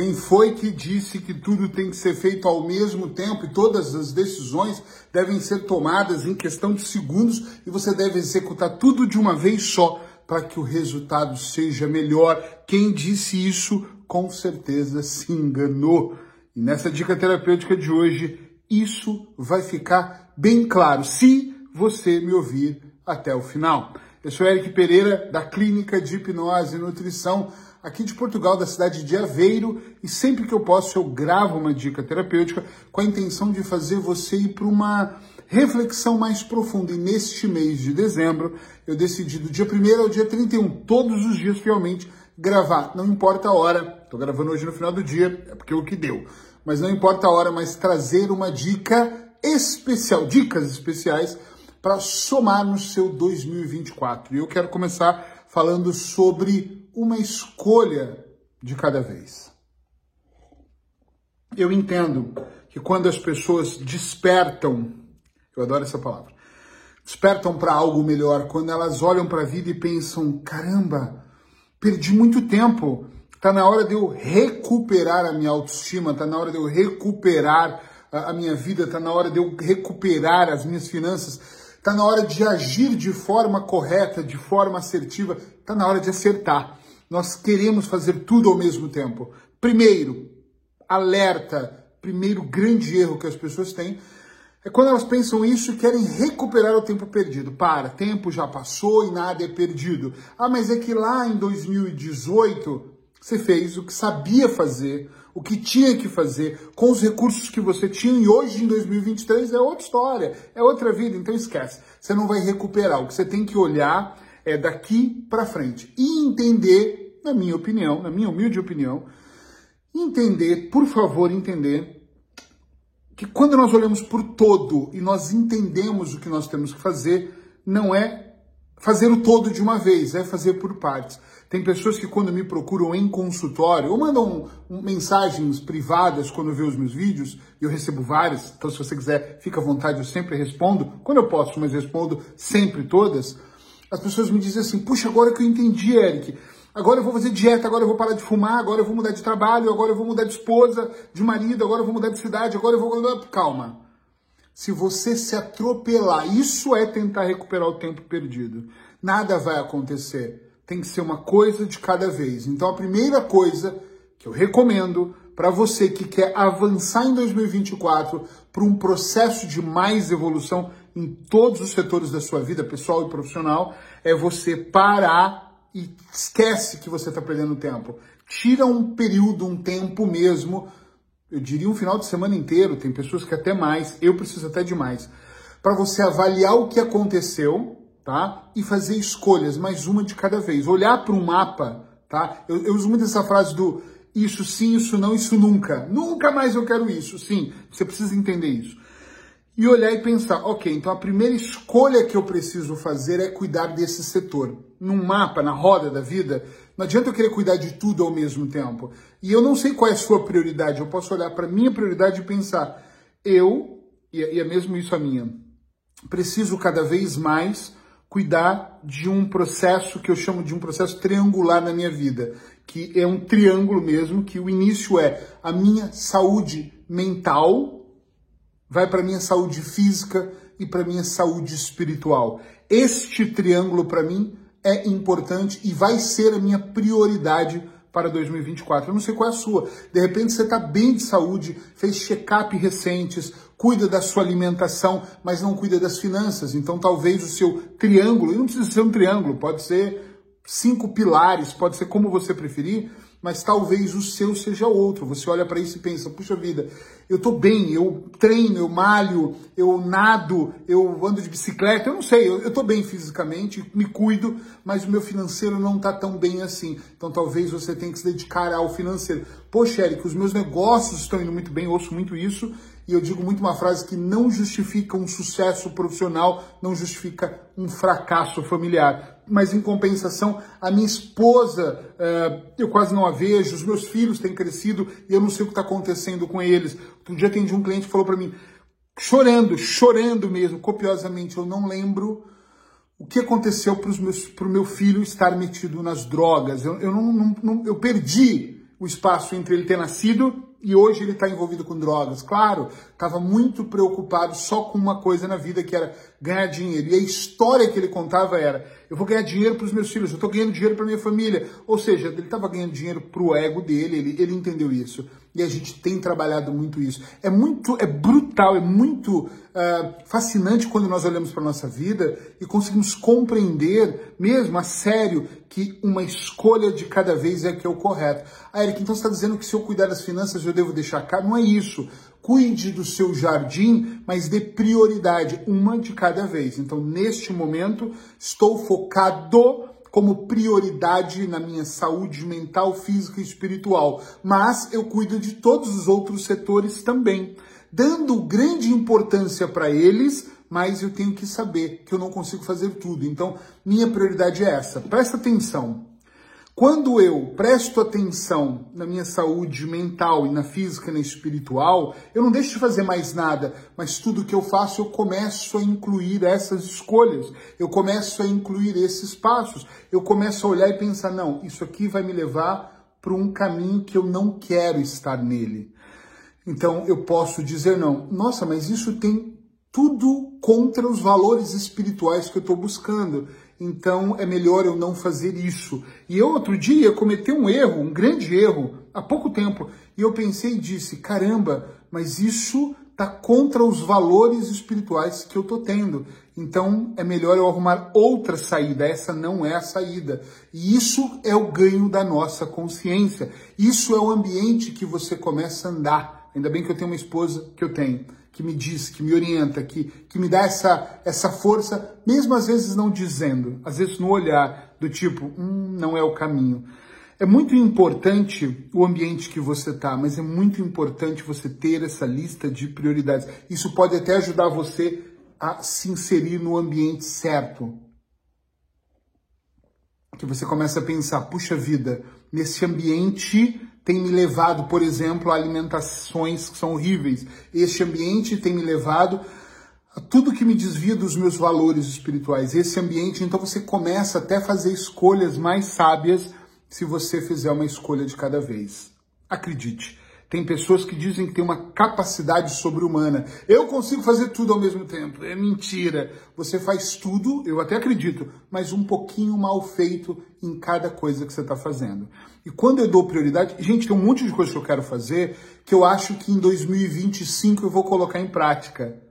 Quem foi que disse que tudo tem que ser feito ao mesmo tempo e todas as decisões devem ser tomadas em questão de segundos e você deve executar tudo de uma vez só para que o resultado seja melhor? Quem disse isso com certeza se enganou. E nessa dica terapêutica de hoje, isso vai ficar bem claro se você me ouvir até o final. Eu sou Eric Pereira, da Clínica de Hipnose e Nutrição aqui de Portugal, da cidade de Aveiro, e sempre que eu posso eu gravo uma dica terapêutica com a intenção de fazer você ir para uma reflexão mais profunda. E neste mês de dezembro, eu decidi do dia 1 ao dia 31, todos os dias fielmente, gravar. Não importa a hora, estou gravando hoje no final do dia, é porque é o que deu. Mas não importa a hora, mas trazer uma dica especial, dicas especiais para somar no seu 2024. E eu quero começar falando sobre uma escolha de cada vez. Eu entendo que quando as pessoas despertam, eu adoro essa palavra, despertam para algo melhor, quando elas olham para a vida e pensam: caramba, perdi muito tempo, está na hora de eu recuperar a minha autoestima, está na hora de eu recuperar a minha vida, está na hora de eu recuperar as minhas finanças, está na hora de agir de forma correta, de forma assertiva, está na hora de acertar nós queremos fazer tudo ao mesmo tempo. Primeiro, alerta, primeiro grande erro que as pessoas têm é quando elas pensam isso e querem recuperar o tempo perdido. Para, tempo já passou e nada é perdido. Ah, mas é que lá em 2018 você fez o que sabia fazer, o que tinha que fazer, com os recursos que você tinha, e hoje em 2023 é outra história, é outra vida, então esquece. Você não vai recuperar. O que você tem que olhar é daqui para frente e entender na minha opinião, na minha humilde opinião, entender, por favor, entender que quando nós olhamos por todo e nós entendemos o que nós temos que fazer, não é fazer o todo de uma vez, é fazer por partes. Tem pessoas que quando me procuram em consultório ou mandam mensagens privadas quando vê os meus vídeos, eu recebo várias, então se você quiser, fica à vontade, eu sempre respondo. Quando eu posso, mas respondo sempre todas. As pessoas me dizem assim: "Puxa, agora que eu entendi, Eric, Agora eu vou fazer dieta, agora eu vou parar de fumar, agora eu vou mudar de trabalho, agora eu vou mudar de esposa, de marido, agora eu vou mudar de cidade, agora eu vou. Calma. Se você se atropelar, isso é tentar recuperar o tempo perdido. Nada vai acontecer. Tem que ser uma coisa de cada vez. Então a primeira coisa que eu recomendo para você que quer avançar em 2024 para um processo de mais evolução em todos os setores da sua vida, pessoal e profissional, é você parar e esquece que você está perdendo tempo. Tira um período, um tempo mesmo, eu diria um final de semana inteiro, tem pessoas que até mais, eu preciso até de mais, para você avaliar o que aconteceu, tá? E fazer escolhas, mais uma de cada vez. Olhar para um mapa, tá? Eu, eu uso muito essa frase do isso sim, isso não, isso nunca. Nunca mais eu quero isso. Sim, você precisa entender isso e olhar e pensar, ok, então a primeira escolha que eu preciso fazer é cuidar desse setor. Num mapa, na roda da vida, não adianta eu querer cuidar de tudo ao mesmo tempo. E eu não sei qual é a sua prioridade. Eu posso olhar para a minha prioridade e pensar, eu, e é mesmo isso a minha, preciso cada vez mais cuidar de um processo que eu chamo de um processo triangular na minha vida, que é um triângulo mesmo, que o início é a minha saúde mental, vai para minha saúde física e para minha saúde espiritual. Este triângulo para mim é importante e vai ser a minha prioridade para 2024. Eu não sei qual é a sua. De repente você está bem de saúde, fez check-up recentes, cuida da sua alimentação, mas não cuida das finanças. Então talvez o seu triângulo, e não precisa ser um triângulo, pode ser cinco pilares, pode ser como você preferir, mas talvez o seu seja outro. Você olha para isso e pensa: puxa vida, eu estou bem, eu treino, eu malho, eu nado, eu ando de bicicleta, eu não sei, eu estou bem fisicamente, me cuido, mas o meu financeiro não está tão bem assim. Então talvez você tenha que se dedicar ao financeiro. Poxa, Eric, os meus negócios estão indo muito bem, ouço muito isso, e eu digo muito uma frase que não justifica um sucesso profissional, não justifica um fracasso familiar. Mas em compensação, a minha esposa, uh, eu quase não a vejo, os meus filhos têm crescido e eu não sei o que está acontecendo com eles. Outro dia atendi um cliente que falou para mim, chorando, chorando mesmo, copiosamente, eu não lembro o que aconteceu para o meu filho estar metido nas drogas. Eu, eu, não, não, não, eu perdi o espaço entre ele ter nascido e hoje ele está envolvido com drogas. Claro, estava muito preocupado só com uma coisa na vida que era ganhar dinheiro. E a história que ele contava era: eu vou ganhar dinheiro para os meus filhos, eu estou ganhando dinheiro para minha família. Ou seja, ele estava ganhando dinheiro para o ego dele, ele, ele entendeu isso. E a gente tem trabalhado muito isso. É muito, é brutal, é muito uh, fascinante quando nós olhamos para nossa vida e conseguimos compreender, mesmo a sério, que uma escolha de cada vez é que é o correto. Ah, Eric, então você está dizendo que se eu cuidar das finanças eu devo deixar cá? Não é isso. Cuide do seu jardim, mas dê prioridade, uma de cada vez. Então, neste momento, estou focado como prioridade na minha saúde mental, física e espiritual, mas eu cuido de todos os outros setores também, dando grande importância para eles, mas eu tenho que saber que eu não consigo fazer tudo. Então, minha prioridade é essa. Presta atenção. Quando eu presto atenção na minha saúde mental e na física e na espiritual, eu não deixo de fazer mais nada, mas tudo que eu faço eu começo a incluir essas escolhas, eu começo a incluir esses passos, eu começo a olhar e pensar: não, isso aqui vai me levar para um caminho que eu não quero estar nele. Então eu posso dizer: não, nossa, mas isso tem tudo contra os valores espirituais que eu estou buscando então é melhor eu não fazer isso. E eu outro dia cometi um erro, um grande erro, há pouco tempo, e eu pensei e disse: caramba, mas isso está contra os valores espirituais que eu estou tendo. Então é melhor eu arrumar outra saída. Essa não é a saída. E isso é o ganho da nossa consciência. Isso é o ambiente que você começa a andar. Ainda bem que eu tenho uma esposa que eu tenho que me diz, que me orienta, que, que me dá essa, essa força, mesmo às vezes não dizendo, às vezes no olhar, do tipo, hum, não é o caminho. É muito importante o ambiente que você está, mas é muito importante você ter essa lista de prioridades. Isso pode até ajudar você a se inserir no ambiente certo. Que você começa a pensar, puxa vida, nesse ambiente tem me levado, por exemplo, a alimentações que são horríveis. Este ambiente tem me levado a tudo que me desvia dos meus valores espirituais. Esse ambiente, então você começa até a fazer escolhas mais sábias se você fizer uma escolha de cada vez. Acredite. Tem pessoas que dizem que tem uma capacidade sobre-humana. Eu consigo fazer tudo ao mesmo tempo. É mentira. Você faz tudo, eu até acredito, mas um pouquinho mal feito em cada coisa que você está fazendo. E quando eu dou prioridade, gente, tem um monte de coisa que eu quero fazer que eu acho que em 2025 eu vou colocar em prática.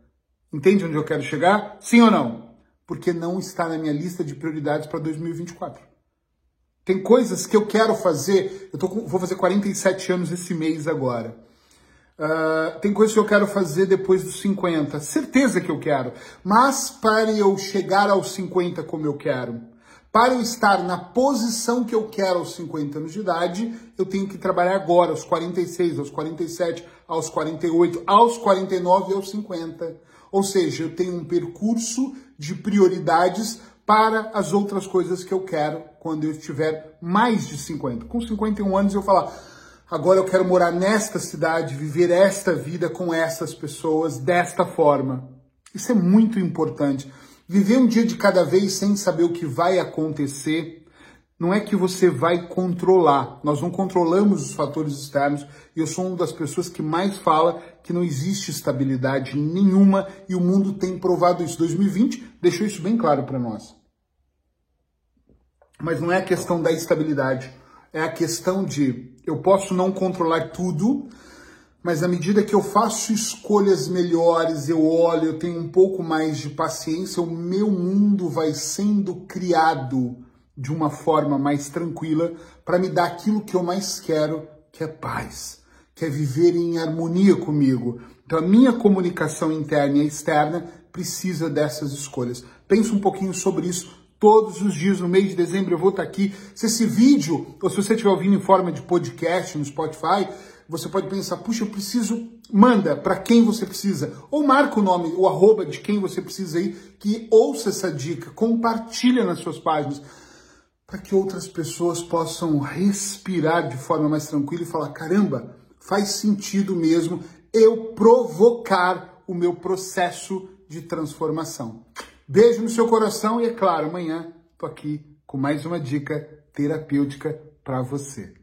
Entende onde eu quero chegar? Sim ou não? Porque não está na minha lista de prioridades para 2024. Tem coisas que eu quero fazer. Eu tô com, vou fazer 47 anos esse mês agora. Uh, tem coisas que eu quero fazer depois dos 50. Certeza que eu quero. Mas para eu chegar aos 50 como eu quero, para eu estar na posição que eu quero aos 50 anos de idade, eu tenho que trabalhar agora, aos 46, aos 47, aos 48, aos 49 e aos 50. Ou seja, eu tenho um percurso de prioridades para as outras coisas que eu quero quando eu estiver mais de 50. Com 51 anos eu falar, agora eu quero morar nesta cidade, viver esta vida com essas pessoas desta forma. Isso é muito importante. Viver um dia de cada vez sem saber o que vai acontecer, não é que você vai controlar. Nós não controlamos os fatores externos e eu sou uma das pessoas que mais fala que não existe estabilidade nenhuma e o mundo tem provado isso. 2020 deixou isso bem claro para nós. Mas não é a questão da estabilidade, é a questão de eu posso não controlar tudo, mas à medida que eu faço escolhas melhores, eu olho, eu tenho um pouco mais de paciência, o meu mundo vai sendo criado de uma forma mais tranquila para me dar aquilo que eu mais quero, que é paz, que é viver em harmonia comigo. Então a minha comunicação interna e externa precisa dessas escolhas. Pensa um pouquinho sobre isso todos os dias no mês de dezembro eu vou estar aqui. Se esse vídeo, ou se você estiver ouvindo em forma de podcast no Spotify, você pode pensar, puxa, eu preciso, manda para quem você precisa. Ou marca o nome, o arroba de quem você precisa aí, que ouça essa dica, compartilha nas suas páginas, para que outras pessoas possam respirar de forma mais tranquila e falar, caramba, faz sentido mesmo eu provocar o meu processo de transformação. Beijo no seu coração e, é claro, amanhã tô aqui com mais uma dica terapêutica para você.